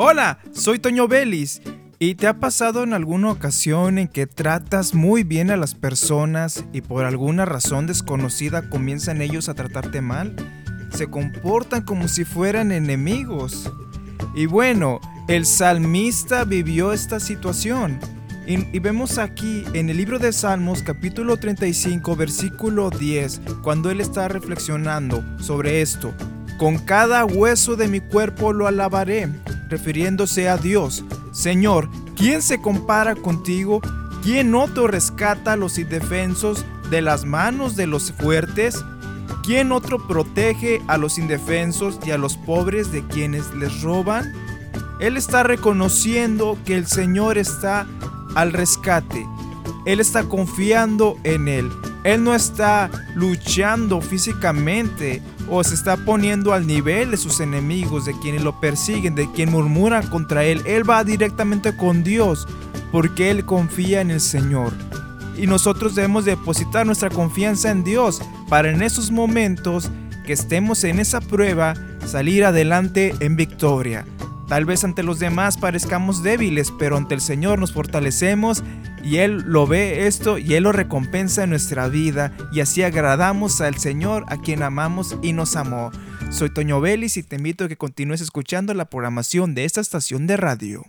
Hola, soy Toño Belis. ¿Y te ha pasado en alguna ocasión en que tratas muy bien a las personas y por alguna razón desconocida comienzan ellos a tratarte mal? Se comportan como si fueran enemigos. Y bueno, el salmista vivió esta situación. Y, vemos aquí en el libro de Salmos capítulo 35 versículo 10 cuando él está reflexionando sobre esto. Con cada hueso de mi cuerpo lo alabaré refiriéndose a Dios. Señor, ¿quién se compara contigo? ¿Quién otro rescata a los indefensos de las manos de los fuertes? ¿Quién otro protege a los indefensos y a los pobres de quienes les roban? Él está reconociendo que el Señor está al rescate. Él está confiando en Él. Él no está luchando físicamente o se está poniendo al nivel de sus enemigos, de quienes lo persiguen, de quien murmuran contra él. Él va directamente con Dios porque él confía en el Señor. Y nosotros debemos depositar nuestra confianza en Dios para en esos momentos que estemos en esa prueba salir adelante en victoria. Tal vez ante los demás parezcamos débiles, pero ante el Señor nos fortalecemos y Él lo ve esto y Él lo recompensa en nuestra vida y así agradamos al Señor a quien amamos y nos amó. Soy Toño Vélez y te invito a que continúes escuchando la programación de esta estación de radio.